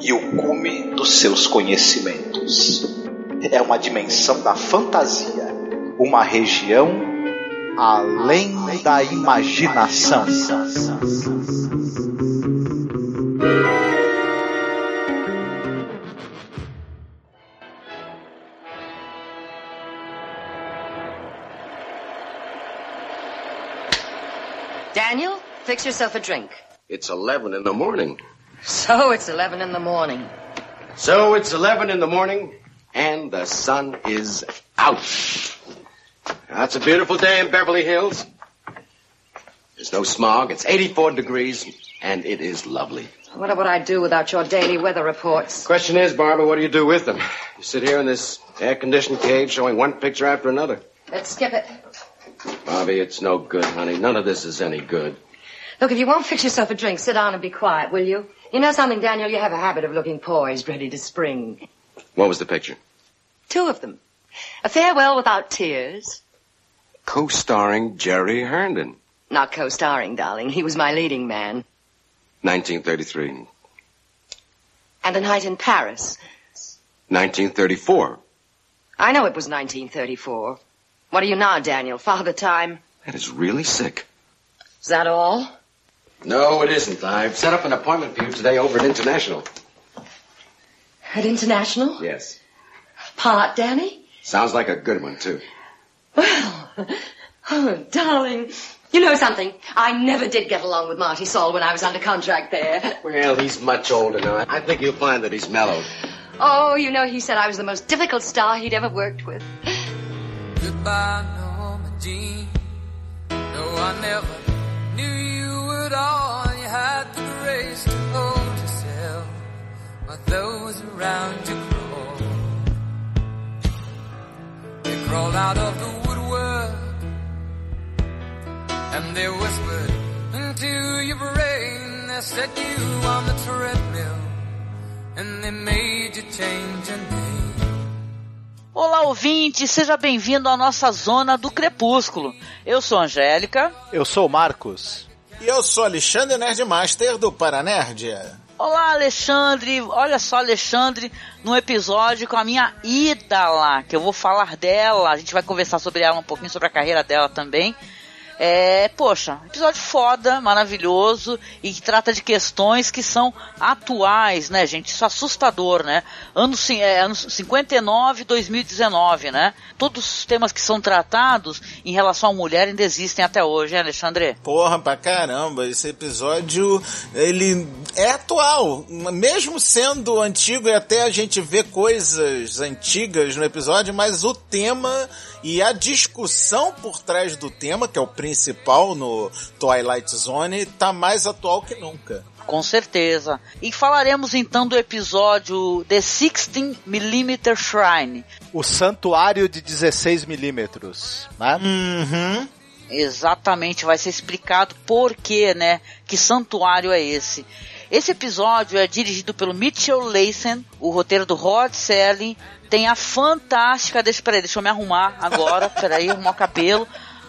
e o cume dos seus conhecimentos. É uma dimensão da fantasia, uma região além da imaginação. Daniel, fix yourself a drink. It's 11 in the morning. So it's 11 in the morning. So it's 11 in the morning, and the sun is out. That's a beautiful day in Beverly Hills. There's no smog. It's 84 degrees, and it is lovely. Wonder What I'd I do without your daily weather reports? Question is, Barbara, what do you do with them? You sit here in this air-conditioned cage showing one picture after another. Let's skip it. Bobby, it's no good, honey. None of this is any good. Look, if you won't fix yourself a drink, sit down and be quiet, will you? You know something, Daniel? You have a habit of looking poised, ready to spring. What was the picture? Two of them. A farewell without tears. Co-starring Jerry Herndon. Not co-starring, darling. He was my leading man. 1933. And a night in Paris. 1934. I know it was 1934. What are you now, Daniel? Father time? That is really sick. Is that all? No, it isn't. I've set up an appointment for you today over at International. At International? Yes. Part, Danny? Sounds like a good one, too. Well, oh, darling. You know something? I never did get along with Marty Saul when I was under contract there. Well, he's much older now. I think you'll find that he's mellowed. Oh, you know, he said I was the most difficult star he'd ever worked with. Goodbye, Norma Jean. No, I never knew you at all. You had the grace to hold yourself while those around you crawl. They crawled out of the woodwork and they whispered into your brain. They set you on the treadmill and they made you change your name. Olá, ouvinte, seja bem-vindo à nossa zona do crepúsculo. Eu sou a Angélica. Eu sou o Marcos. E eu sou Alexandre Nerdmaster do Paranerdia. Olá, Alexandre. Olha só, Alexandre, num episódio com a minha ídala, que eu vou falar dela. A gente vai conversar sobre ela um pouquinho, sobre a carreira dela também. É, poxa, episódio foda, maravilhoso e que trata de questões que são atuais, né, gente? Isso é assustador, né? Anos, é, anos 59 2019, né? Todos os temas que são tratados em relação à mulher ainda existem até hoje, hein, Alexandre? Porra, pra caramba, esse episódio, ele é atual, mesmo sendo antigo e até a gente vê coisas antigas no episódio, mas o tema e a discussão por trás do tema, que é o principal no Twilight Zone, tá mais atual que nunca. Com certeza. E falaremos então do episódio The 16mm Shrine. O santuário de 16mm, né? Uhum. Exatamente, vai ser explicado por que, né? Que santuário é esse. Esse episódio é dirigido pelo Mitchell Leisen, o roteiro do Rod Serling, tem a fantástica, deixa, peraí, deixa eu me arrumar agora, peraí, arrumar o cabelo.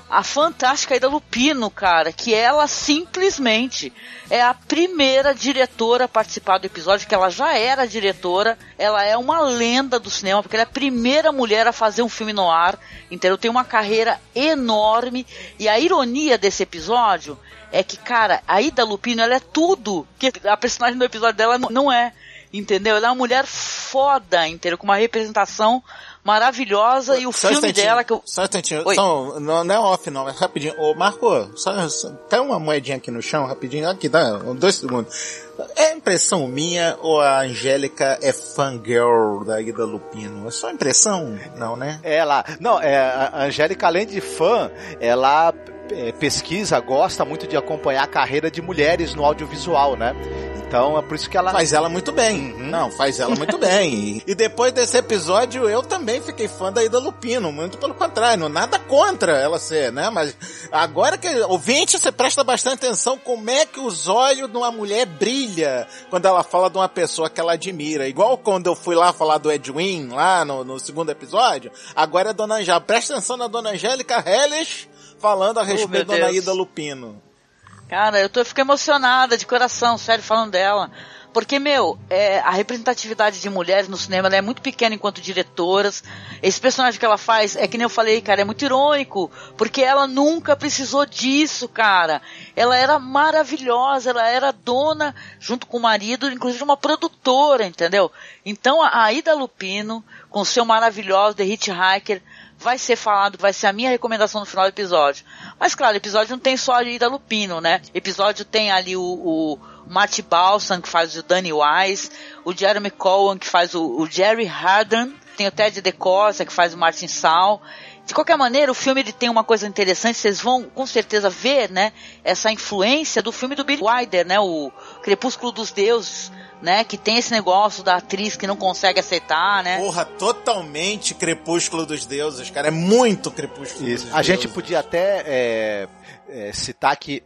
A fantástica Ida Lupino, cara, que ela simplesmente é a primeira diretora a participar do episódio, que ela já era diretora, ela é uma lenda do cinema, porque ela é a primeira mulher a fazer um filme no ar, então tem uma carreira enorme, e a ironia desse episódio é que, cara, a Ida Lupino, ela é tudo que a personagem do episódio dela não é, entendeu? Ela é uma mulher foda, entendeu? Com uma representação maravilhosa e o filme instantinho, dela que eu... Só um instantinho. Só, não, não é off, não. É rapidinho. Ô, Marco, só, só, cai uma moedinha aqui no chão, rapidinho. Aqui, dá dois segundos. É impressão minha ou a Angélica é fangirl da Ida Lupino? É só impressão? Não, né? Ela, não, é, a Angélica, além de fã, ela pesquisa, gosta muito de acompanhar a carreira de mulheres no audiovisual, né? Então é por isso que ela. Faz ela muito bem. Uhum. Não, faz ela muito bem. E depois desse episódio, eu também fiquei fã da Ida Lupino. Muito pelo contrário, nada contra ela ser, né? Mas agora que. Ouvinte, você presta bastante atenção como é que os olhos de uma mulher brilha quando ela fala de uma pessoa que ela admira. Igual quando eu fui lá falar do Edwin, lá no, no segundo episódio. Agora é a Dona Angélica. Presta atenção na Dona Angélica Helles falando a respeito oh, da Ida Lupino. Cara, eu tô, eu fico emocionada de coração, sério, falando dela. Porque, meu, é, a representatividade de mulheres no cinema é muito pequena enquanto diretoras. Esse personagem que ela faz, é que nem eu falei, cara, é muito irônico. Porque ela nunca precisou disso, cara. Ela era maravilhosa, ela era dona, junto com o marido, inclusive uma produtora, entendeu? Então, a Ida Lupino, com seu maravilhoso The Hitchhiker, vai ser falado, vai ser a minha recomendação no final do episódio. Mas claro, o episódio não tem só a Ida Lupino, né? O episódio tem ali o, o Matt Balsam, que faz o Danny Wise, o Jeremy Cohen, que faz o, o Jerry Harden, tem o Ted DeCosta, que faz o Martin Sal. De qualquer maneira, o filme ele tem uma coisa interessante, vocês vão com certeza ver, né, essa influência do filme do Billy Wilder, né, o Crepúsculo dos Deuses, né? Que tem esse negócio da atriz que não consegue aceitar, né? Porra, totalmente Crepúsculo dos Deuses, cara. É muito Crepúsculo Isso. dos A gente podia até é, é, citar que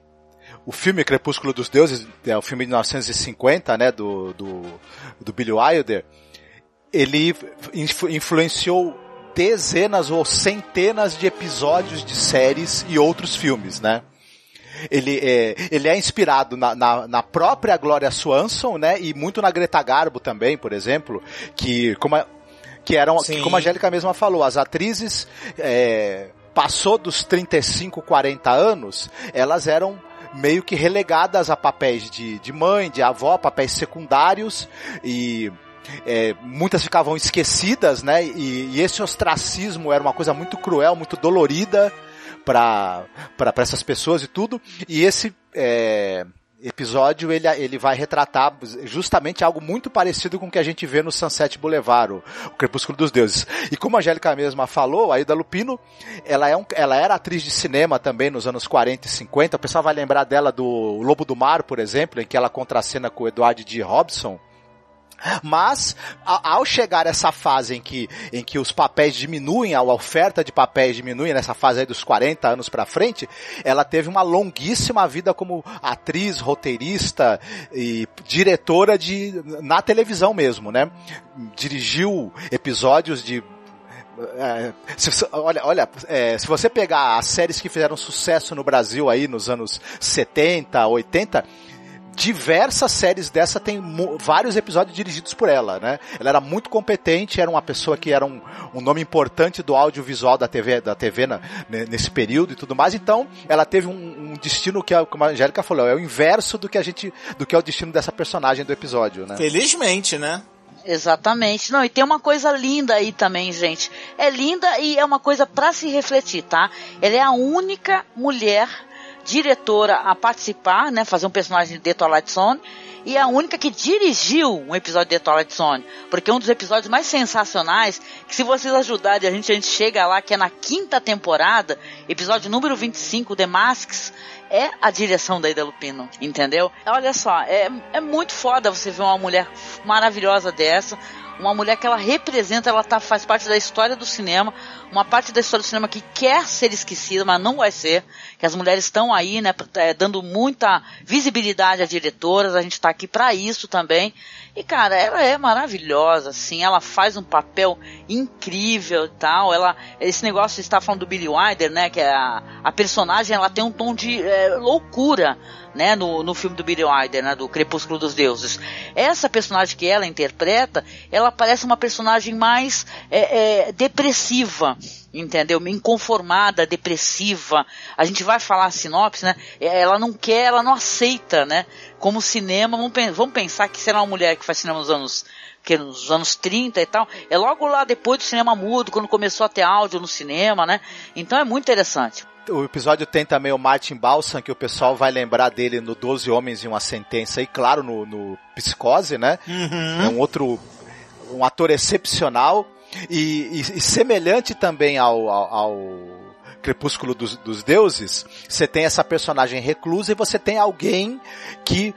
o filme Crepúsculo dos Deuses, é o filme de 1950, né? Do, do, do Billy Wilder. Ele influ influenciou dezenas ou centenas de episódios de séries e outros filmes, né? ele é, ele é inspirado na, na, na, própria Gloria Swanson, né? E muito na Greta Garbo também, por exemplo, que como a, que eram, que, como a Angélica mesma falou, as atrizes é, passou dos 35, 40 anos, elas eram meio que relegadas a papéis de, de mãe, de avó, papéis secundários e é, muitas ficavam esquecidas, né? E, e, esse ostracismo era uma coisa muito cruel, muito dolorida para essas pessoas e tudo. E esse é, episódio ele, ele vai retratar justamente algo muito parecido com o que a gente vê no Sunset Boulevard, o, o Crepúsculo dos Deuses. E como a Angélica mesma falou, a Ida Lupino, ela, é um, ela era atriz de cinema também nos anos 40 e 50. O pessoal vai lembrar dela do Lobo do Mar, por exemplo, em que ela contracena com o Edward D. Robson. Mas, ao chegar essa fase em que, em que os papéis diminuem, a oferta de papéis diminui, nessa fase aí dos 40 anos pra frente, ela teve uma longuíssima vida como atriz, roteirista e diretora de, na televisão mesmo, né? Dirigiu episódios de é, se, olha, olha é, se você pegar as séries que fizeram sucesso no Brasil aí nos anos 70, 80, diversas séries dessa tem vários episódios dirigidos por ela, né? Ela era muito competente, era uma pessoa que era um, um nome importante do audiovisual da TV, da TV na, nesse período e tudo mais. Então, ela teve um, um destino que, como a Angélica falou, é o inverso do que a gente, do que é o destino dessa personagem do episódio, né? Felizmente, né? Exatamente. Não, e tem uma coisa linda aí também, gente. É linda e é uma coisa para se refletir, tá? Ela é a única mulher diretora a participar, né, fazer um personagem de The Twilight Zone, e é a única que dirigiu um episódio de The Twilight Zone, porque é um dos episódios mais sensacionais, que se vocês ajudarem a gente, a gente chega lá, que é na quinta temporada, episódio número 25, The Masks, é a direção da Ida Lupino, entendeu? Olha só, é, é muito foda você ver uma mulher maravilhosa dessa, uma mulher que ela representa, ela tá, faz parte da história do cinema, uma parte da história do cinema que quer ser esquecida, mas não vai ser, que as mulheres estão aí, né, é, dando muita visibilidade às diretoras, a gente está aqui para isso também. E cara, ela é maravilhosa, assim, ela faz um papel incrível e tal. Ela, esse negócio está falando do Billy Wilder, né, que é a, a personagem, ela tem um tom de é, loucura, né, no, no filme do Billy Wilder, né, do Crepúsculo dos Deuses. Essa personagem que ela interpreta, ela parece uma personagem mais é, é, depressiva, entendeu? Inconformada, depressiva. A gente vai falar a sinopse, né? Ela não quer, ela não aceita, né? Como cinema, vamos, vamos pensar que será uma mulher que faz cinema nos anos que nos anos 30 e tal, é logo lá depois do cinema mudo, quando começou a ter áudio no cinema, né? Então é muito interessante. O episódio tem também o Martin Balsam, que o pessoal vai lembrar dele no Doze Homens e uma Sentença, e claro, no, no Psicose, né? Uhum. É um outro, um ator excepcional. E, e, e semelhante também ao, ao, ao Crepúsculo dos, dos Deuses, você tem essa personagem reclusa e você tem alguém que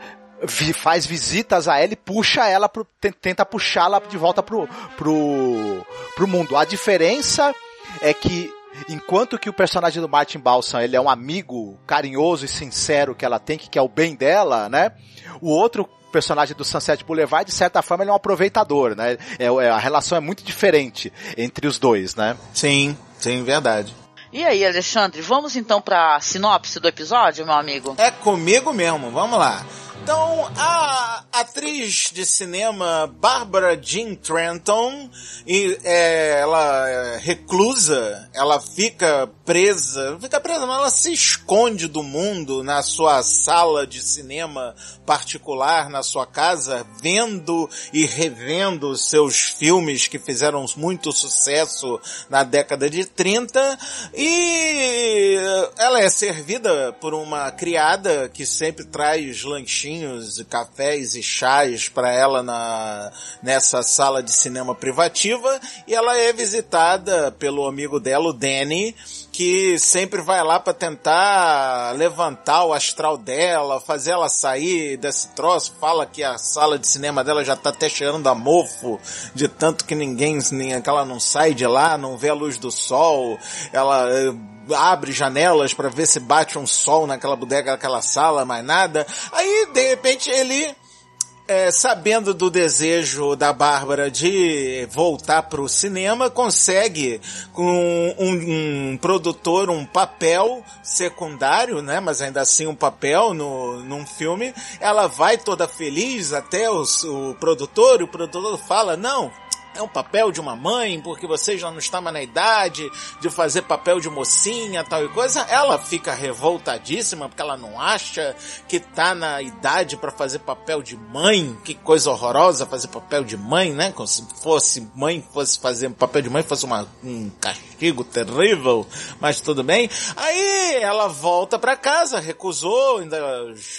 faz visitas a ela e puxa ela, pro, tenta puxá-la de volta pro, pro, pro mundo. A diferença é que enquanto que o personagem do Martin Balsam ele é um amigo carinhoso e sincero que ela tem, que quer o bem dela, né? O outro personagem do Sunset Boulevard, de certa forma, ele é um aproveitador, né? É, é, a relação é muito diferente entre os dois, né? Sim, sim, verdade. E aí, Alexandre, vamos então para a sinopse do episódio, meu amigo? É comigo mesmo, vamos lá. Então, a atriz de cinema Barbara Jean Trenton, e, é, ela é reclusa, ela fica presa, fica presa, não, ela se esconde do mundo na sua sala de cinema particular, na sua casa, vendo e revendo seus filmes que fizeram muito sucesso na década de 30, e ela é servida por uma criada que sempre traz lanchinhos vinhos, cafés e chás para ela na, nessa sala de cinema privativa e ela é visitada pelo amigo dela, o Danny, que sempre vai lá para tentar levantar o astral dela, fazer ela sair desse troço, fala que a sala de cinema dela já tá até cheirando a mofo, de tanto que ninguém, nem, que ela não sai de lá, não vê a luz do sol, ela eh, abre janelas para ver se bate um sol naquela bodega, naquela sala, mais nada. Aí, de repente, ele é, sabendo do desejo da Bárbara de voltar para o cinema, consegue com um, um, produtor um papel secundário, né? Mas ainda assim um papel no, num filme. Ela vai toda feliz até os, o produtor, e o produtor fala, não, é um papel de uma mãe, porque você já não está mais na idade de fazer papel de mocinha, tal e coisa. Ela fica revoltadíssima porque ela não acha que tá na idade para fazer papel de mãe. Que coisa horrorosa fazer papel de mãe, né? Como se fosse mãe, fosse fazer papel de mãe, fosse uma, um castigo terrível, mas tudo bem. Aí ela volta para casa, recusou, ainda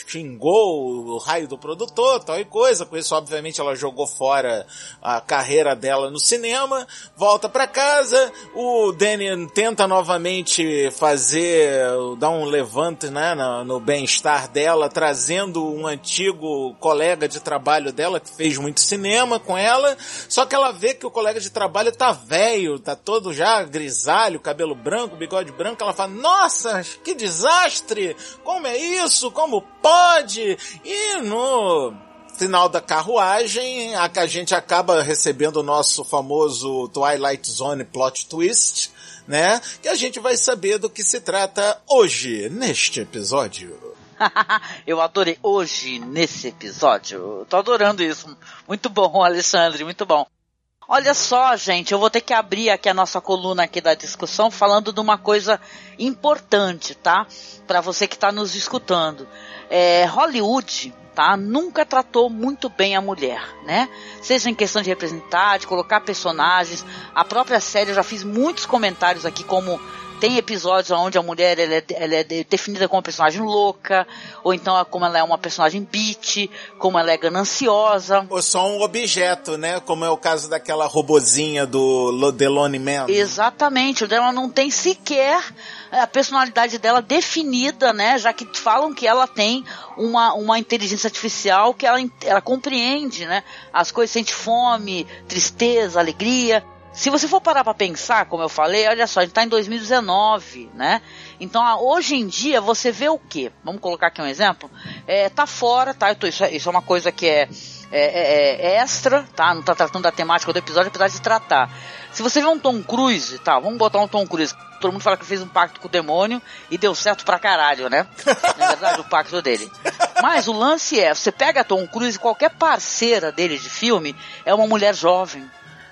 xingou o raio do produtor, tal e coisa. Com isso, obviamente, ela jogou fora a carreira dela no cinema, volta para casa, o Danny tenta novamente fazer, dar um levante, né, no, no bem-estar dela, trazendo um antigo colega de trabalho dela que fez muito cinema com ela, só que ela vê que o colega de trabalho tá velho, tá todo já grisalho, cabelo branco, bigode branco, ela fala, nossa, que desastre! Como é isso? Como pode? E no final da carruagem, a, a gente acaba recebendo o nosso famoso Twilight Zone plot twist, né? Que a gente vai saber do que se trata hoje, neste episódio. eu adorei hoje nesse episódio. tô adorando isso. Muito bom, Alexandre, muito bom. Olha só, gente, eu vou ter que abrir aqui a nossa coluna aqui da discussão falando de uma coisa importante, tá? Para você que está nos escutando. É, Hollywood tá? Nunca tratou muito bem a mulher, né? Seja em questão de representar, de colocar personagens. A própria série eu já fiz muitos comentários aqui como tem episódios onde a mulher ela é, ela é, definida como uma personagem louca, ou então como ela é uma personagem beat, como ela é gananciosa. Ou só um objeto, né? Como é o caso daquela robozinha do Delone Man. Exatamente, ela não tem sequer a personalidade dela definida, né? Já que falam que ela tem uma, uma inteligência artificial que ela, ela compreende, né? As coisas, sente fome, tristeza, alegria. Se você for parar para pensar, como eu falei, olha só, a gente está em 2019, né? Então, hoje em dia, você vê o quê? Vamos colocar aqui um exemplo? É, tá fora, tá? Tô, isso, é, isso é uma coisa que é, é, é, é extra, tá? Não tá tratando da temática do episódio, apesar de tratar. Se você vê um Tom Cruise, tá? Vamos botar um Tom Cruise. Todo mundo fala que fez um pacto com o demônio e deu certo pra caralho, né? Na verdade, o pacto dele. Mas o lance é, você pega Tom Cruise, qualquer parceira dele de filme é uma mulher jovem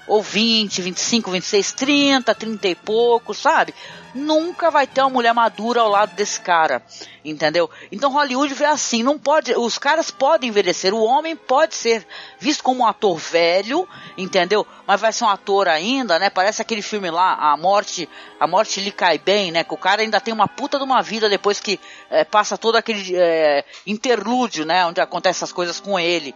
ou 20, 25, 26, 30, 30 e pouco, sabe? Nunca vai ter uma mulher madura ao lado desse cara, entendeu? Então Hollywood vê assim, não pode, os caras podem envelhecer, o homem pode ser visto como um ator velho, entendeu? Mas vai ser um ator ainda, né? Parece aquele filme lá, A Morte, A Morte lhe cai bem, né? Que o cara ainda tem uma puta de uma vida depois que é, passa todo aquele é, interlúdio, né? Onde acontecem essas coisas com ele.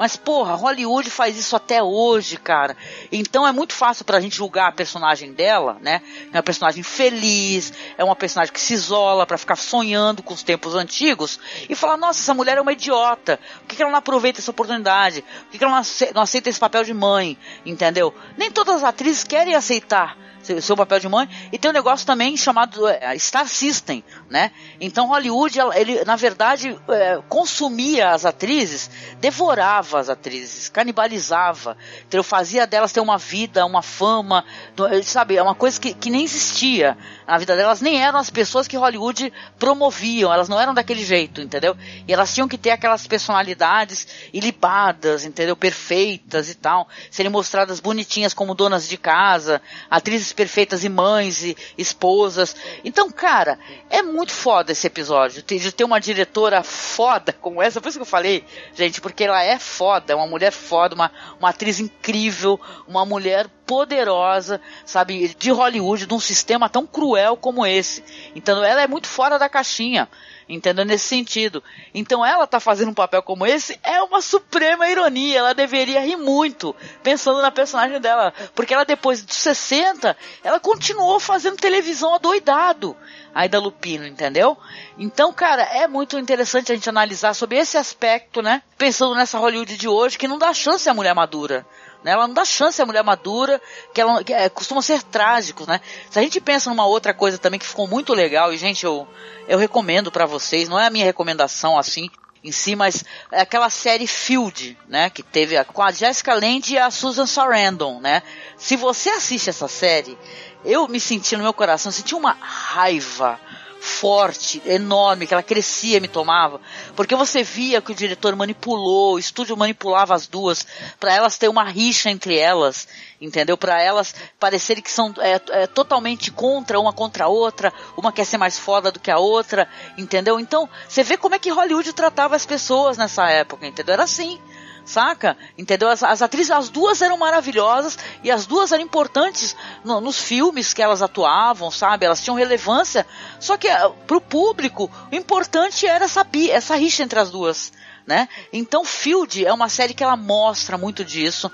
Mas, porra, Hollywood faz isso até hoje, cara. Então é muito fácil pra gente julgar a personagem dela, né? É uma personagem feliz, é uma personagem que se isola para ficar sonhando com os tempos antigos e falar, nossa, essa mulher é uma idiota. Por que, que ela não aproveita essa oportunidade? Por que, que ela não aceita esse papel de mãe? Entendeu? Nem todas as atrizes querem aceitar seu papel de mãe. E tem um negócio também chamado é, Star System, né? Então Hollywood, ele na verdade é, consumia as atrizes, devorava as atrizes, canibalizava, então fazia delas ter uma vida, uma fama, sabe? É uma coisa que, que nem existia na vida delas, nem eram as pessoas que Hollywood promoviam, elas não eram daquele jeito, entendeu? E elas tinham que ter aquelas personalidades ilibadas, entendeu? Perfeitas e tal, serem mostradas bonitinhas como donas de casa, atrizes perfeitas e mães e esposas. Então, cara, é muito foda esse episódio. De ter uma diretora foda como essa, por isso que eu falei, gente, porque ela é foda, uma mulher foda, uma, uma atriz incrível, uma mulher poderosa, sabe, de Hollywood, de um sistema tão cruel como esse. Então ela é muito fora da caixinha entendeu? Nesse sentido. Então ela tá fazendo um papel como esse é uma suprema ironia. Ela deveria rir muito pensando na personagem dela, porque ela depois dos 60, ela continuou fazendo televisão adoidado. Aí da Lupino, entendeu? Então, cara, é muito interessante a gente analisar sobre esse aspecto, né? Pensando nessa Hollywood de hoje que não dá chance à mulher madura. Né? Ela não dá chance à mulher madura, que ela que, é, costuma ser trágico, né? Se a gente pensa numa outra coisa também que ficou muito legal, e gente, eu, eu recomendo para vocês, não é a minha recomendação assim em si, mas é aquela série Field, né, que teve a, com a Jessica Lange e a Susan Sarandon, né? Se você assiste essa série, eu me senti no meu coração, senti uma raiva forte, enorme, que ela crescia e me tomava, porque você via que o diretor manipulou, o estúdio manipulava as duas, para elas ter uma rixa entre elas, entendeu? Para elas parecerem que são é, é, totalmente contra uma contra a outra, uma quer ser mais foda do que a outra, entendeu? Então, você vê como é que Hollywood tratava as pessoas nessa época, entendeu? Era assim saca? Entendeu? As, as, atrizes, as duas eram maravilhosas e as duas eram importantes no, nos filmes que elas atuavam, sabe? Elas tinham relevância. Só que uh, pro público, o importante era essa, essa rixa entre as duas. Né? Então Field é uma série que ela mostra muito disso.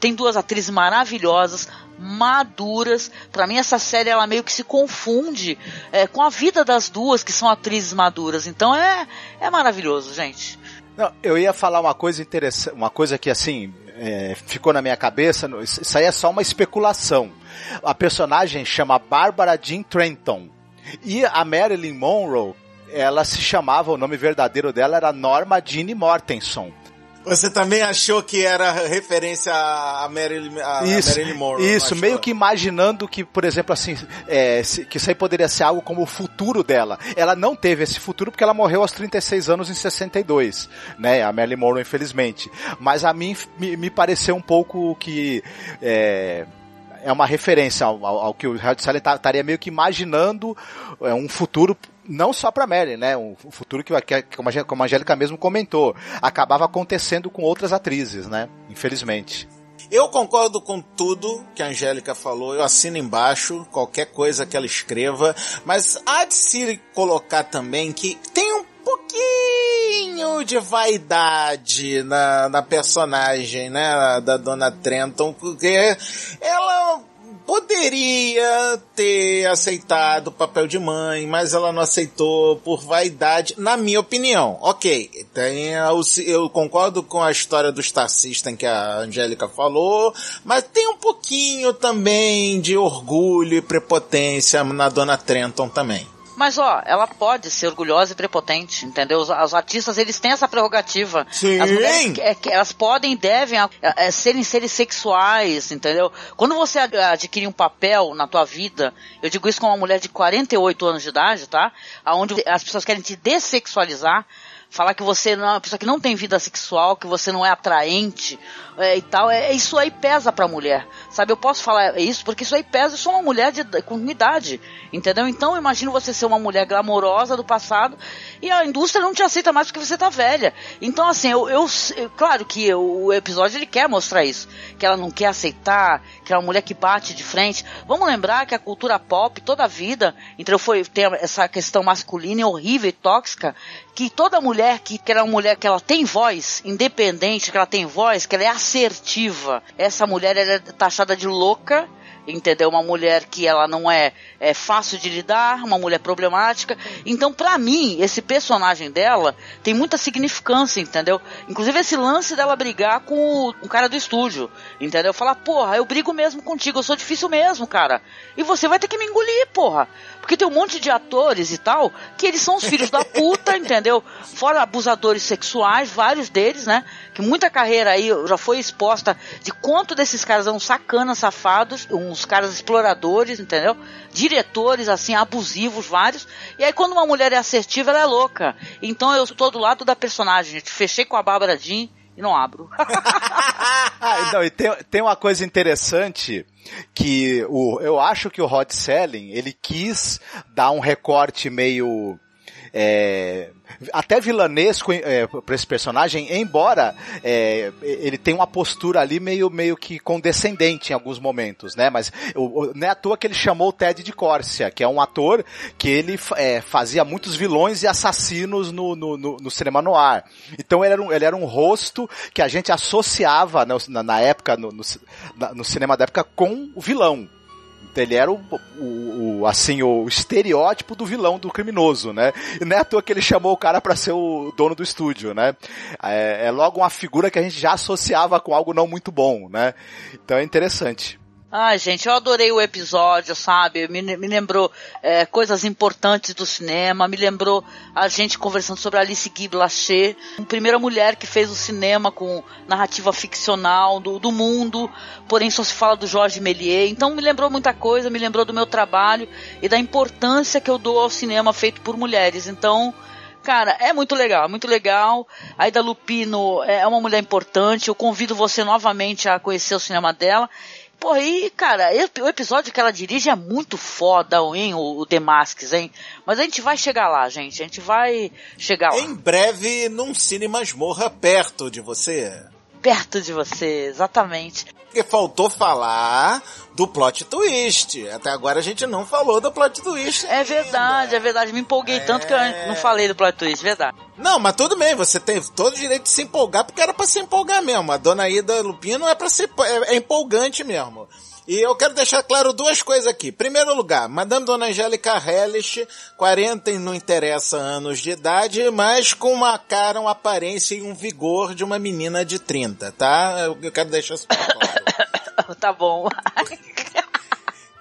Tem duas atrizes maravilhosas, maduras. Para mim essa série ela meio que se confunde é, com a vida das duas que são atrizes maduras. Então é é maravilhoso, gente. Não, eu ia falar uma coisa interessante, uma coisa que assim é, ficou na minha cabeça. Isso aí é só uma especulação. A personagem chama Barbara Jean Trenton e a Marilyn Monroe, ela se chamava, o nome verdadeiro dela era Norma Jean Mortenson. Você também achou que era referência a Marilyn, a isso, Marilyn Monroe? Isso, meio que imaginando que, por exemplo, assim, é, que isso aí poderia ser algo como o futuro dela. Ela não teve esse futuro porque ela morreu aos 36 anos em 62, né? A Marilyn Monroe, infelizmente. Mas a mim me, me pareceu um pouco que. É, é uma referência ao, ao, ao que o Howard Sally tá, estaria meio que imaginando é, um futuro não só para Mary, né? Um futuro que, que como a Angélica mesmo comentou, acabava acontecendo com outras atrizes, né? Infelizmente. Eu concordo com tudo que a Angélica falou, eu assino embaixo, qualquer coisa que ela escreva, mas há de se colocar também que tem um pouquinho de vaidade na, na personagem, né, da Dona Trenton, porque ela poderia ter aceitado o papel de mãe, mas ela não aceitou por vaidade, na minha opinião. Ok, tem, eu concordo com a história do Star System que a Angélica falou, mas tem um pouquinho também de orgulho e prepotência na Dona Trenton também. Mas ó, ela pode ser orgulhosa e prepotente, entendeu? Os, os artistas eles têm essa prerrogativa. Sim. As mulheres, é, elas podem e devem é, serem seres sexuais, entendeu? Quando você adquire um papel na tua vida, eu digo isso com uma mulher de 48 anos de idade, tá? Aonde as pessoas querem te dessexualizar, falar que você não é uma pessoa que não tem vida sexual, que você não é atraente é, e tal, é, isso aí pesa pra mulher, sabe? Eu posso falar isso porque isso aí pesa, eu sou uma mulher de, com idade, entendeu? Então imagino você ser uma mulher glamourosa do passado e a indústria não te aceita mais porque você tá velha. Então assim, eu, eu, eu claro que o episódio ele quer mostrar isso, que ela não quer aceitar, que é uma mulher que bate de frente. Vamos lembrar que a cultura pop toda a vida, então foi tem essa questão masculina horrível e tóxica, que toda mulher que, que ela é uma mulher que ela tem voz, independente, que ela tem voz, que ela é assertiva. Essa mulher ela é taxada de louca entendeu? Uma mulher que ela não é, é fácil de lidar, uma mulher problemática. Então, para mim, esse personagem dela tem muita significância, entendeu? Inclusive esse lance dela brigar com o, cara do estúdio, entendeu? Falar, porra, eu brigo mesmo contigo, eu sou difícil mesmo, cara. E você vai ter que me engolir, porra. Porque tem um monte de atores e tal, que eles são os filhos da puta, entendeu? Fora abusadores sexuais, vários deles, né? Que muita carreira aí já foi exposta de quanto desses caras são sacanas, safados, uns caras exploradores, entendeu? Diretores, assim, abusivos, vários. E aí quando uma mulher é assertiva, ela é louca. Então eu estou do lado da personagem, gente. Fechei com a Bárbara Jean e não abro. não, e tem, tem uma coisa interessante que o, eu acho que o Rod Selling, ele quis dar um recorte meio é, até vilanesco é, para esse personagem, embora é, ele tenha uma postura ali meio, meio que condescendente em alguns momentos, né? Mas o, não é à toa que ele chamou o Ted de Córcia, que é um ator que ele é, fazia muitos vilões e assassinos no, no, no, no cinema. Então ele era, um, ele era um rosto que a gente associava né, na, na época, no, no, no cinema da época, com o vilão ele era o, o, o, assim, o estereótipo do vilão, do criminoso, né? E não é à toa que ele chamou o cara para ser o dono do estúdio, né? É, é logo uma figura que a gente já associava com algo não muito bom, né? Então é interessante. Ai, gente, eu adorei o episódio, sabe? Me, me lembrou é, coisas importantes do cinema, me lembrou a gente conversando sobre Alice Guy Blaché, a primeira mulher que fez o cinema com narrativa ficcional do, do mundo, porém só se fala do Jorge Méliès. Então me lembrou muita coisa, me lembrou do meu trabalho e da importância que eu dou ao cinema feito por mulheres. Então, Cara, é muito legal, muito legal. A Ida Lupino é uma mulher importante. Eu convido você novamente a conhecer o cinema dela. Pô, e, cara, o episódio que ela dirige é muito foda, hein, o, o The Masks, hein? Mas a gente vai chegar lá, gente. A gente vai chegar lá. Em breve, num Cine Masmorra perto de você perto de você, exatamente. Porque faltou falar do plot twist. Até agora a gente não falou do plot twist. É verdade, ainda. é verdade. Me empolguei é... tanto que eu não falei do plot twist, verdade. Não, mas tudo bem, você tem todo o direito de se empolgar, porque era para se empolgar mesmo. A dona Ida Lupino é para ser é, é empolgante mesmo. E eu quero deixar claro duas coisas aqui. Primeiro lugar, Madame Dona Angélica Hellish, 40 e não interessa anos de idade, mas com uma cara, uma aparência e um vigor de uma menina de 30, tá? Eu quero deixar isso claro. tá bom.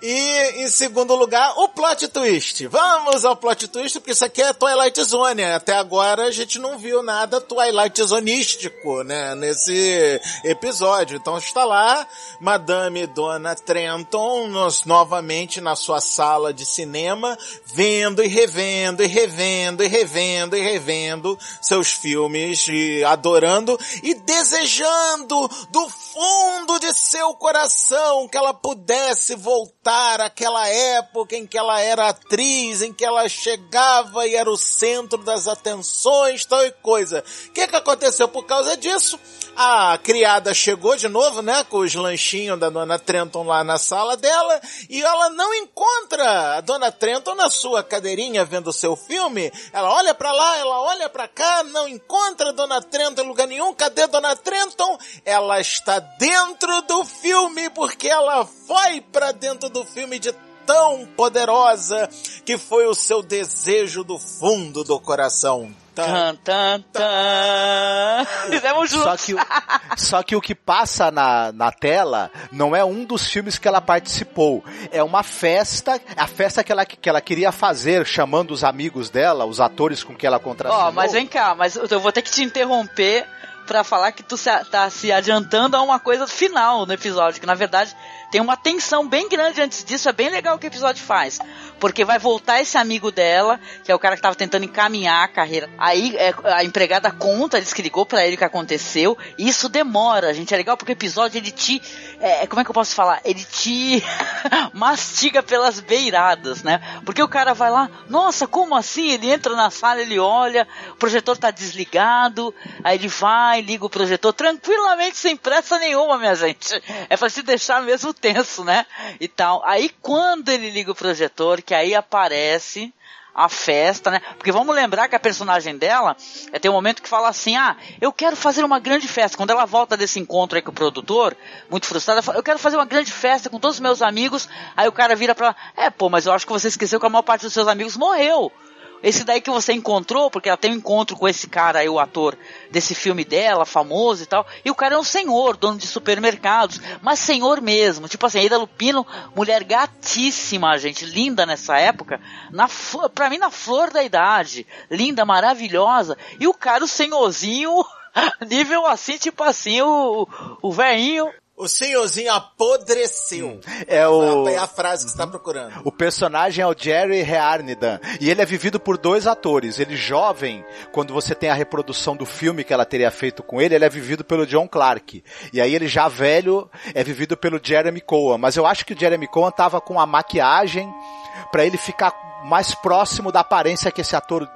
E, em segundo lugar, o plot twist. Vamos ao plot twist, porque isso aqui é Twilight Zone. Até agora a gente não viu nada Twilight Zonístico, né, nesse episódio. Então está lá, Madame Dona Trenton, nos, novamente na sua sala de cinema, vendo e revendo e revendo e revendo e revendo seus filmes e adorando e desejando do fundo de seu coração que ela pudesse voltar voltar àquela época em que ela era atriz, em que ela chegava e era o centro das atenções, tal e coisa. O que que aconteceu por causa disso? A criada chegou de novo, né, com os lanchinhos da dona Trenton lá na sala dela, e ela não encontra a dona Trenton na sua cadeirinha vendo seu filme. Ela olha para lá, ela olha para cá, não encontra a dona Trenton em lugar nenhum. Cadê a dona Trenton? Ela está dentro do filme porque ela foi para dentro do filme de tão poderosa que foi o seu desejo do fundo do coração. Tan, tan, tan. Fizemos juntos. Só que, só que o que passa na, na tela não é um dos filmes que ela participou. É uma festa, a festa que ela, que ela queria fazer, chamando os amigos dela, os atores com que ela contratou. Ó, oh, mas vem cá, mas eu vou ter que te interromper para falar que tu se, tá se adiantando a uma coisa final no episódio, que na verdade tem uma tensão bem grande antes disso, é bem legal o que o episódio faz. Porque vai voltar esse amigo dela, que é o cara que tava tentando encaminhar a carreira. Aí é, a empregada conta, diz que ligou para ele o que aconteceu. E isso demora, gente. É legal porque o episódio ele te. É, como é que eu posso falar? Ele te mastiga pelas beiradas, né? Porque o cara vai lá, nossa, como assim? Ele entra na sala, ele olha, o projetor tá desligado, aí ele vai, liga o projetor tranquilamente, sem pressa nenhuma, minha gente. É pra se deixar mesmo tenso, né? E tal. Aí quando ele liga o projetor, que aí aparece a festa, né? Porque vamos lembrar que a personagem dela é, tem um momento que fala assim: ah, eu quero fazer uma grande festa. Quando ela volta desse encontro aí com o produtor, muito frustrada, fala, eu quero fazer uma grande festa com todos os meus amigos. Aí o cara vira pra é, pô, mas eu acho que você esqueceu que a maior parte dos seus amigos morreu. Esse daí que você encontrou, porque ela tem um encontro com esse cara aí, o ator desse filme dela, famoso e tal. E o cara é um senhor, dono de supermercados, mas senhor mesmo. Tipo assim, Ida Lupino, mulher gatíssima, gente, linda nessa época. Na, pra mim, na flor da idade. Linda, maravilhosa. E o cara, o senhorzinho, nível assim, tipo assim, o, o velhinho o senhorzinho apodreceu. Hum. É o. É a frase que você está procurando. O personagem é o Jerry Rearnidan. E ele é vivido por dois atores. Ele jovem, quando você tem a reprodução do filme que ela teria feito com ele, ele é vivido pelo John Clark. E aí ele já velho é vivido pelo Jeremy Cohen. Mas eu acho que o Jeremy Cohen tava com a maquiagem para ele ficar mais próximo da aparência que esse ator,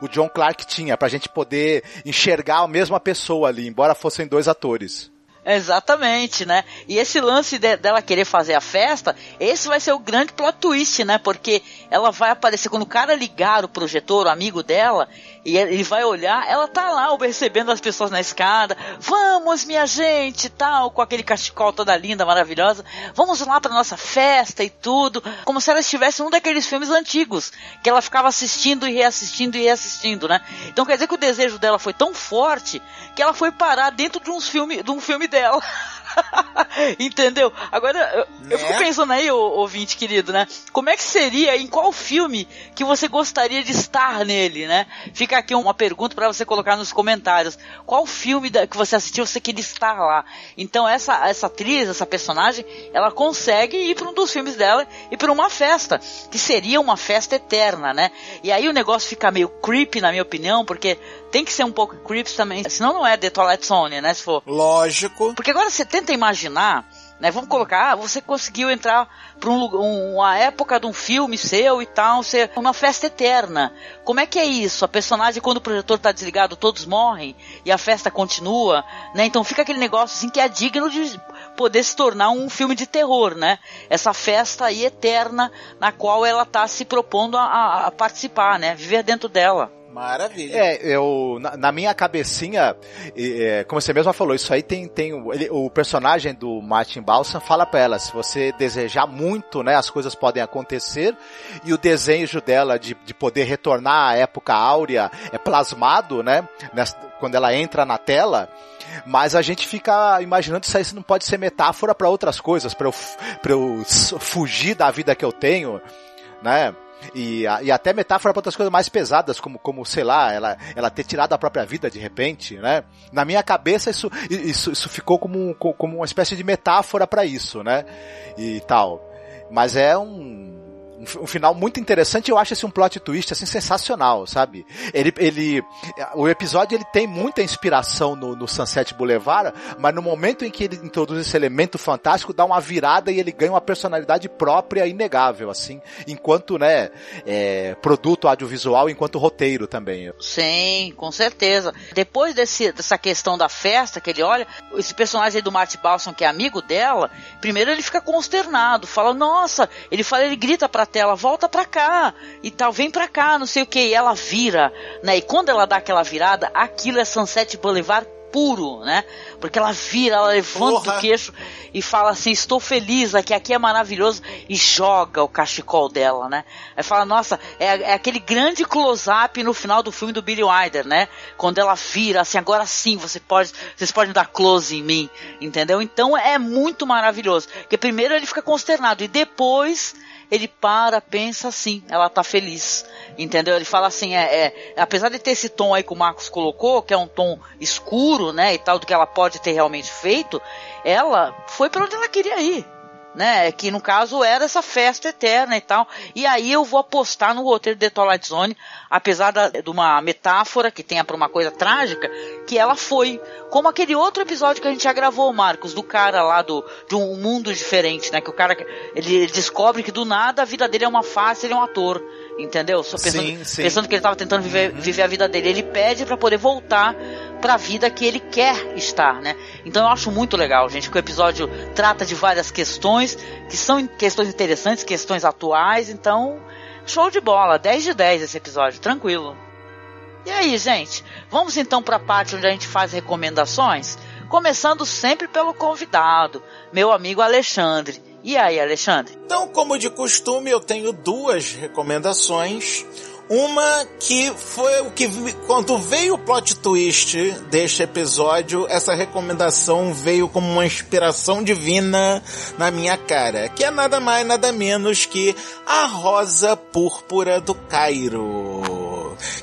o John Clark, tinha, pra gente poder enxergar a mesma pessoa ali, embora fossem dois atores. Exatamente, né? E esse lance de, dela querer fazer a festa, esse vai ser o grande plot twist, né? Porque ela vai aparecer quando o cara ligar o projetor, o amigo dela, e ele vai olhar, ela tá lá recebendo as pessoas na escada. Vamos, minha gente, tal, com aquele cachecol toda linda, maravilhosa. Vamos lá pra nossa festa e tudo. Como se ela estivesse num daqueles filmes antigos, que ela ficava assistindo e reassistindo e reassistindo, né? Então quer dizer que o desejo dela foi tão forte que ela foi parar dentro de, uns filme, de um filme dela. Entendeu? Agora, eu, né? eu, fico pensando aí, ô, ouvinte querido, né? Como é que seria, em qual filme que você gostaria de estar nele, né? Fica aqui uma pergunta para você colocar nos comentários. Qual filme da, que você assistiu você queria estar lá? Então, essa, essa atriz, essa personagem, ela consegue ir para um dos filmes dela e para uma festa, que seria uma festa eterna, né? E aí o negócio fica meio creepy, na minha opinião, porque tem que ser um pouco creepy também, senão não é The Twilight Zone, né? Se for. Lógico. Porque agora você tenta imaginar, né? Vamos colocar, ah, você conseguiu entrar para um, uma época de um filme seu e tal, ser uma festa eterna. Como é que é isso? A personagem, quando o projetor está desligado, todos morrem e a festa continua, né? Então fica aquele negócio assim que é digno de poder se tornar um filme de terror, né? Essa festa aí eterna na qual ela está se propondo a, a participar, né? Viver dentro dela. Maravilha. É, eu, na, na minha cabecinha, é, como você mesma falou, isso aí tem, tem ele, o personagem do Martin Balsam fala para ela, se você desejar muito, né, as coisas podem acontecer, e o desejo dela de, de poder retornar à época áurea é plasmado, né, nessa, quando ela entra na tela, mas a gente fica imaginando isso não pode ser metáfora para outras coisas, para eu, pra eu fugir da vida que eu tenho, né? E, e até metáfora para outras coisas mais pesadas, como, como sei lá, ela, ela ter tirado a própria vida de repente, né? Na minha cabeça isso, isso, isso ficou como, como uma espécie de metáfora para isso, né? E tal. Mas é um, um, final muito interessante. Eu acho esse um plot twist assim sensacional, sabe? Ele, ele, o episódio ele tem muita inspiração no, no Sunset Boulevard, mas no momento em que ele introduz esse elemento fantástico, dá uma virada e ele ganha uma personalidade própria inegável, assim, enquanto, né, é, produto audiovisual, enquanto roteiro também. Sim, com certeza. Depois desse, dessa questão da festa que ele olha, esse personagem do Marty Balsam que é amigo dela, primeiro ele fica consternado, fala, nossa, ele fala, ele grita pra tela, volta pra cá e tal, vem pra cá, não sei o que, e ela vira, né? E quando ela dá aquela virada, aquilo é Sunset Boulevard puro, né? Porque ela vira, ela levanta Porra. o queixo e fala assim: Estou feliz, aqui, aqui é maravilhoso, e joga o cachecol dela, né? Aí fala: Nossa, é, é aquele grande close-up no final do filme do Billy Wilder, né? Quando ela vira, assim, agora sim você pode, vocês podem dar close em mim, entendeu? Então é muito maravilhoso. Porque primeiro ele fica consternado e depois ele para, pensa assim, ela tá feliz. Entendeu? Ele fala assim, é, é, apesar de ter esse tom aí que o Marcos colocou, que é um tom escuro, né, e tal, do que ela pode ter realmente feito, ela foi para onde ela queria ir né? Que no caso era essa festa eterna e tal. E aí eu vou apostar no roteiro de The Twilight Zone, apesar da, de uma metáfora que tenha para uma coisa trágica, que ela foi. Como aquele outro episódio que a gente já gravou, Marcos, do cara lá do, de um mundo diferente, né? Que o cara ele, descobre que do nada a vida dele é uma face, ele é um ator. Entendeu? Só pensando, sim, sim. pensando que ele estava tentando viver, uhum. viver a vida dele. Ele pede para poder voltar para a vida que ele quer estar, né? Então eu acho muito legal, gente, que o episódio trata de várias questões, que são questões interessantes, questões atuais, então Show de bola, 10 de 10 esse episódio, tranquilo. E aí, gente, vamos então para a parte onde a gente faz recomendações? Começando sempre pelo convidado, meu amigo Alexandre. E aí, Alexandre? Então, como de costume, eu tenho duas recomendações. Uma que foi o que, quando veio o plot twist deste episódio, essa recomendação veio como uma inspiração divina na minha cara, que é nada mais, nada menos que a Rosa Púrpura do Cairo.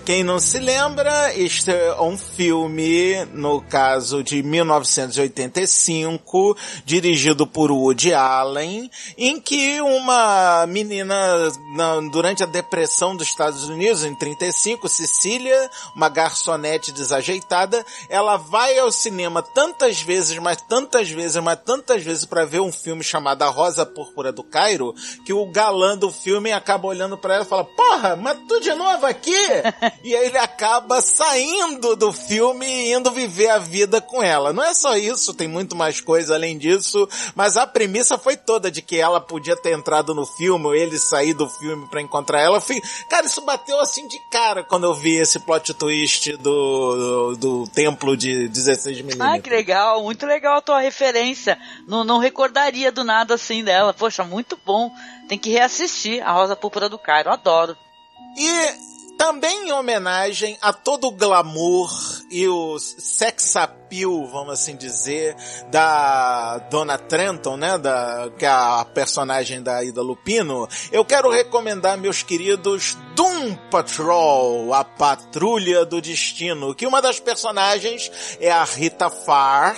Quem não se lembra, este é um filme, no caso de 1985, dirigido por Woody Allen, em que uma menina, durante a depressão dos Estados Unidos, em 35, Cecília, uma garçonete desajeitada, ela vai ao cinema tantas vezes, mas tantas vezes, mas tantas vezes para ver um filme chamado A Rosa Púrpura do Cairo, que o galã do filme acaba olhando para ela e fala, porra, mas tu de novo aqui? e aí ele acaba saindo do filme e indo viver a vida com ela. Não é só isso, tem muito mais coisa além disso, mas a premissa foi toda de que ela podia ter entrado no filme, ou ele sair do filme para encontrar ela. Fui... Cara, isso bateu assim de cara quando eu vi esse plot twist do, do, do templo de 16 milímetros. Ah, que legal, muito legal a tua referência. Não, não recordaria do nada assim dela. Poxa, muito bom. Tem que reassistir a Rosa Púrpura do Cairo, adoro. E também em homenagem a todo o glamour e o sex appeal, vamos assim dizer, da Dona Trenton, né, da, que é a personagem da Ida Lupino, eu quero recomendar, meus queridos, Doom Patrol, a Patrulha do Destino, que uma das personagens é a Rita Farr,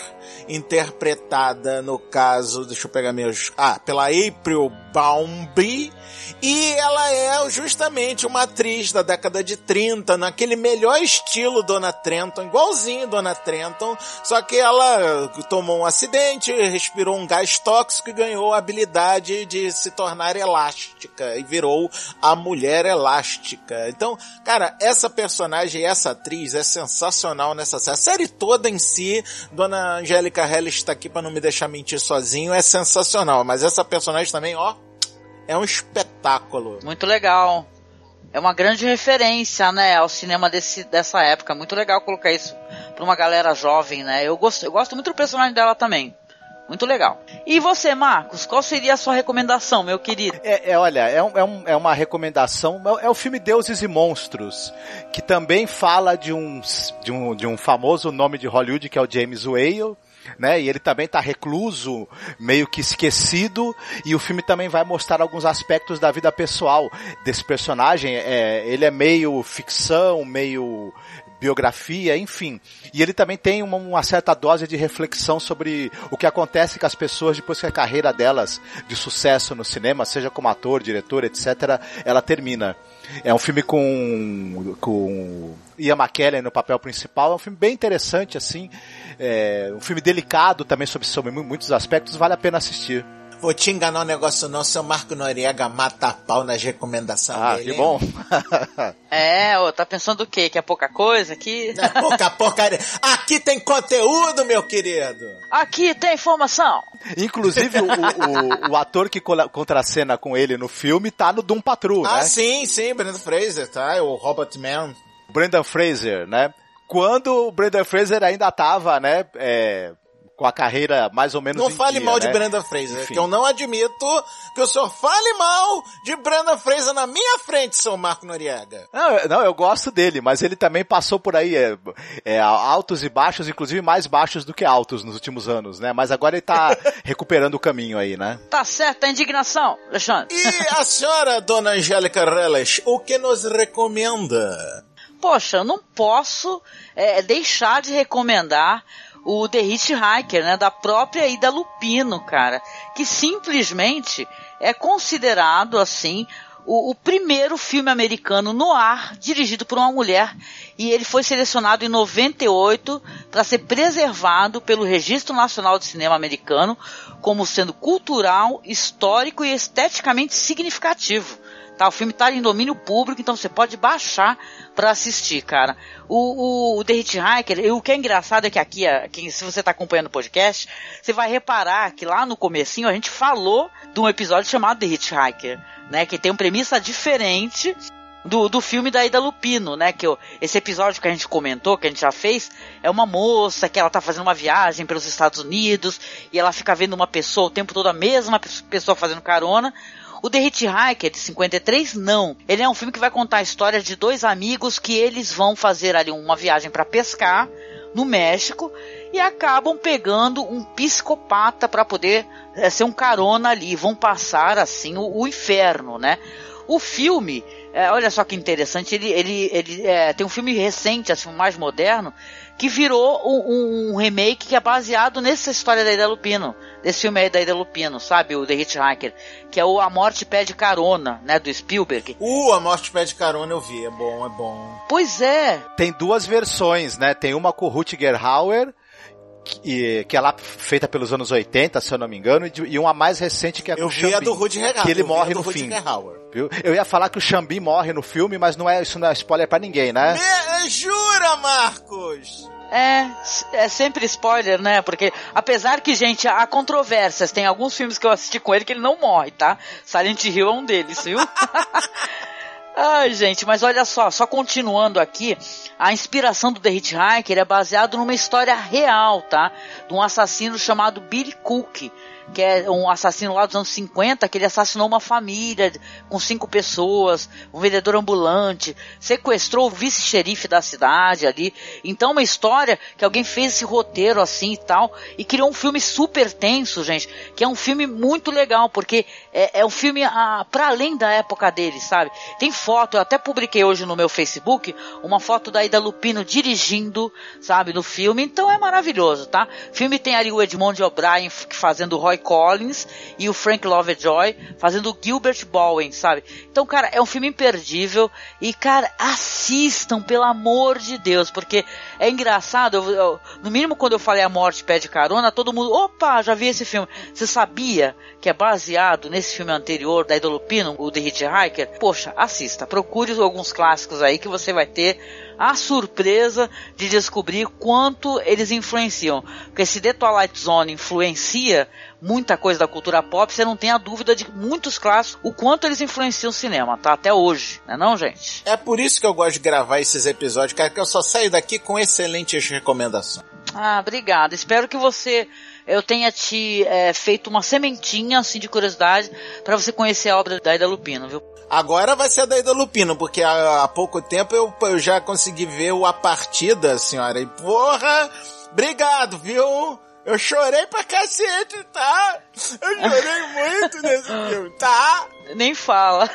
interpretada no caso, deixa eu pegar meus, ah, pela April Baumby, e ela é justamente uma atriz da década de 30, naquele melhor estilo Dona Trenton, igualzinho Dona Trenton, só que ela tomou um acidente, respirou um gás tóxico e ganhou a habilidade de se tornar elástica e virou a mulher elástica. Então, cara, essa personagem, essa atriz é sensacional nessa série. A série toda em si, Dona Angélica Helles está aqui para não me deixar mentir sozinho, é sensacional, mas essa personagem também, ó, é um espetáculo. Muito legal. É uma grande referência, né, ao cinema desse, dessa época. Muito legal colocar isso pra uma galera jovem, né? Eu gosto, eu gosto muito do personagem dela também. Muito legal. E você, Marcos, qual seria a sua recomendação, meu querido? É, é olha, é, um, é, um, é, uma recomendação, é, é o filme Deuses e Monstros, que também fala de um, de um, de um famoso nome de Hollywood, que é o James Whale, né? E ele também tá recluso, meio que esquecido, e o filme também vai mostrar alguns aspectos da vida pessoal desse personagem. É, ele é meio ficção, meio biografia, enfim. E ele também tem uma, uma, certa dose de reflexão sobre o que acontece com as pessoas depois que a carreira delas de sucesso no cinema, seja como ator, diretor, etc., ela termina. É um filme com, com Ian McKellen no papel principal, é um filme bem interessante, assim, é um filme delicado também sobre, sobre muitos aspectos, vale a pena assistir. Vou te enganar um negócio não, seu Marco Noriega mata pau nas recomendações ah, dele. que bom. é, ô, tá pensando o quê? Que é pouca coisa aqui? É pouca porcaria. Aqui tem conteúdo, meu querido. Aqui tem informação. Inclusive, o, o, o ator que contracena com ele no filme tá no Doom Patrol, ah, né? Ah, sim, sim, Brendan Fraser, tá? O Robert Mann. Brendan Fraser, né? Quando o Brendan Fraser ainda tava, né, é, com a carreira mais ou menos. Não fale dia, mal né? de Brenda Fraser, Enfim. que eu não admito que o senhor fale mal de Brenda Fraser na minha frente, seu Marco Noriega. Não, não, eu gosto dele, mas ele também passou por aí é, é, altos e baixos, inclusive mais baixos do que altos nos últimos anos, né? Mas agora ele tá recuperando o caminho aí, né? Tá certo a indignação, Alexandre. E a senhora, dona Angélica Reles, o que nos recomenda? Poxa, eu não posso é, deixar de recomendar o The Hitchhiker, né, da própria Ida Lupino, cara, que simplesmente é considerado assim o, o, primeiro filme americano no ar dirigido por uma mulher e ele foi selecionado em 98 para ser preservado pelo Registro Nacional de Cinema Americano como sendo cultural, histórico e esteticamente significativo. Tá? O filme tá em domínio público, então você pode baixar para assistir, cara. O, o, o The Hitchhiker, o que é engraçado é que aqui, se você tá acompanhando o podcast, você vai reparar que lá no comecinho a gente falou de um episódio chamado The Hitchhiker, né? Que tem uma premissa diferente do, do filme da Ida Lupino, né? Que eu, esse episódio que a gente comentou, que a gente já fez, é uma moça que ela tá fazendo uma viagem pelos Estados Unidos e ela fica vendo uma pessoa o tempo todo, a mesma pessoa fazendo carona. O The Hitchhiker de 53 não. Ele é um filme que vai contar a história de dois amigos que eles vão fazer ali uma viagem para pescar no México e acabam pegando um psicopata para poder é, ser um carona ali, vão passar assim o, o inferno, né? O filme é, olha só que interessante, ele, ele, ele é, tem um filme recente, assim, mais moderno, que virou um, um, remake que é baseado nessa história da Ida Lupino, desse filme aí da Ida Lupino, sabe, o The Hitchhiker, que é o A Morte Pede Carona, né, do Spielberg. Uh, A Morte Pede Carona eu vi, é bom, é bom. Pois é. Tem duas versões, né, tem uma com o Rutger Hauer, que, que é lá feita pelos anos 80, se eu não me engano, e uma mais recente que é eu com o vi a do Rudy que ele morre no fim. Viu? Eu ia falar que o Xambi morre no filme, mas não é, isso não é spoiler para ninguém, né? Me, jura, Marcos? É, é sempre spoiler, né? Porque, apesar que, gente, há controvérsias. Tem alguns filmes que eu assisti com ele que ele não morre, tá? Silent Hill é um deles, viu? Ai, gente, mas olha só, só continuando aqui, a inspiração do The Hitchhiker é baseado numa história real, tá? De um assassino chamado Billy Cook, que é um assassino lá dos anos 50, que ele assassinou uma família com cinco pessoas, um vendedor ambulante, sequestrou o vice-xerife da cidade ali. Então, uma história que alguém fez esse roteiro assim e tal, e criou um filme super tenso, gente, que é um filme muito legal, porque é, é um filme ah, para além da época dele, sabe? Tem foto, eu até publiquei hoje no meu Facebook, uma foto da Ida Lupino dirigindo, sabe, no filme, então é maravilhoso, tá? O filme tem ali o Edmond O'Brien fazendo o Roy Collins e o Frank Lovejoy fazendo o Gilbert Bowen, sabe? Então, cara, é um filme imperdível e, cara, assistam, pelo amor de Deus, porque é engraçado, eu, eu, no mínimo quando eu falei A Morte Pede Carona, todo mundo, opa, já vi esse filme. Você sabia que é baseado nesse filme anterior da Idolupino, o The Hitchhiker? Poxa, assista, procure alguns clássicos aí que você vai ter a surpresa de descobrir quanto eles influenciam. Porque se The Twilight Zone influencia muita coisa da cultura pop, você não tem a dúvida de muitos clássicos, o quanto eles influenciam o cinema, tá? Até hoje, né não, gente? É por isso que eu gosto de gravar esses episódios, cara, que eu só saio daqui com excelentes recomendações. Ah, obrigado. Espero que você eu tenha te é, feito uma sementinha assim de curiosidade para você conhecer a obra da Ida Lupino, viu? Agora vai ser a da Ida Lupino, porque há, há pouco tempo eu, eu já consegui ver o A Partida, senhora. E porra, obrigado, viu? Eu chorei pra cacete, tá? Eu chorei muito nesse filme, tá? Nem fala.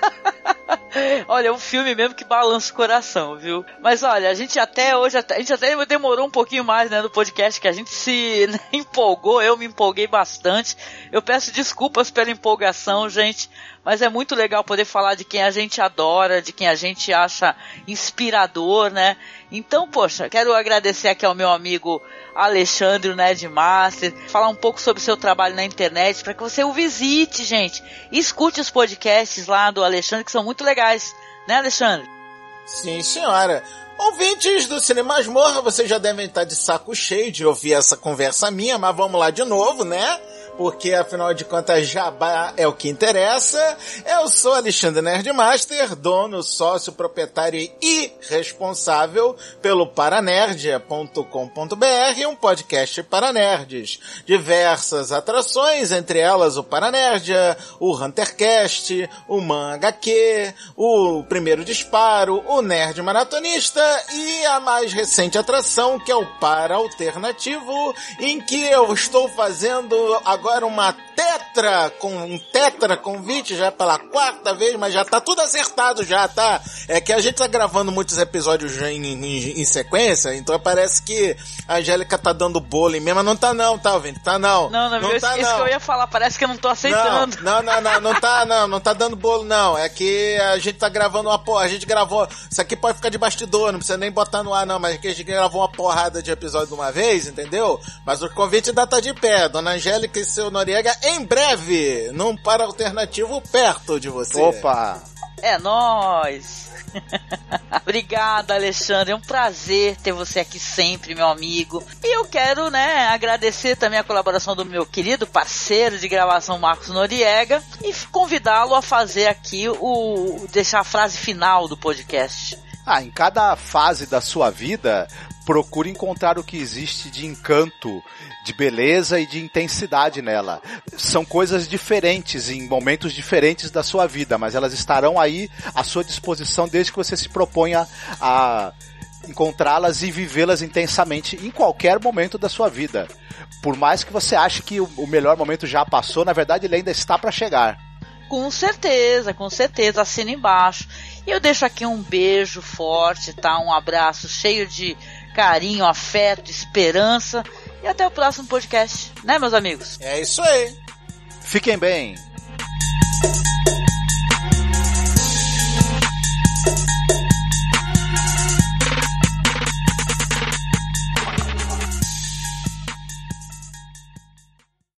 olha, é um filme mesmo que balança o coração, viu? Mas olha, a gente até hoje, a gente até demorou um pouquinho mais, né, no podcast, que a gente se né, empolgou, eu me empolguei bastante. Eu peço desculpas pela empolgação, gente, mas é muito legal poder falar de quem a gente adora, de quem a gente acha inspirador, né? Então, poxa, quero agradecer aqui ao meu amigo Alexandre, o Nerdmaster, falar um pouco sobre o seu trabalho na internet, para que você o visite, gente. E escute os podcasts lá do Alexandre, que são muito legais, né, Alexandre? Sim, senhora. Ouvintes do Cinema Masmorra, vocês já devem estar de saco cheio de ouvir essa conversa minha, mas vamos lá de novo, né? Porque afinal de contas jabá é o que interessa. Eu sou Alexandre Nerdmaster, dono, sócio, proprietário e responsável pelo paranerdia.com.br, um podcast para nerds. Diversas atrações, entre elas o Paranerdia, o Huntercast, o Man HQ, o Primeiro Disparo, o Nerd Maratonista e a mais recente atração que é o Para Alternativo, em que eu estou fazendo agora agora uma tetra, com um tetra convite já pela quarta vez, mas já tá tudo acertado já, tá? É que a gente tá gravando muitos episódios já em, em, em sequência, então parece que a Angélica tá dando bolo em mim, mas não tá não, tá, ouvindo? Tá não. Não, não, não? Tá, isso, não. que eu ia falar, parece que eu não tô aceitando. Não, não, não, não, não tá não, não tá dando bolo não, é que a gente tá gravando uma porra, a gente gravou, isso aqui pode ficar de bastidor, não precisa nem botar no ar não, mas aqui a gente gravou uma porrada de episódio de uma vez, entendeu? Mas o convite ainda tá de pé, Dona Angélica e seu Noriega em breve, num par alternativo perto de você. Opa! É nós. Obrigada, Alexandre. É um prazer ter você aqui sempre, meu amigo. E eu quero, né, agradecer também a colaboração do meu querido parceiro de gravação, Marcos Noriega, e convidá-lo a fazer aqui o deixar a frase final do podcast. Ah, em cada fase da sua vida, procure encontrar o que existe de encanto, de beleza e de intensidade nela. São coisas diferentes em momentos diferentes da sua vida, mas elas estarão aí à sua disposição desde que você se proponha a encontrá-las e vivê-las intensamente em qualquer momento da sua vida. Por mais que você ache que o melhor momento já passou, na verdade ele ainda está para chegar. Com certeza, com certeza, assina embaixo. E eu deixo aqui um beijo forte, tá? Um abraço cheio de carinho, afeto, esperança. E até o próximo podcast, né, meus amigos? É isso aí. Fiquem bem.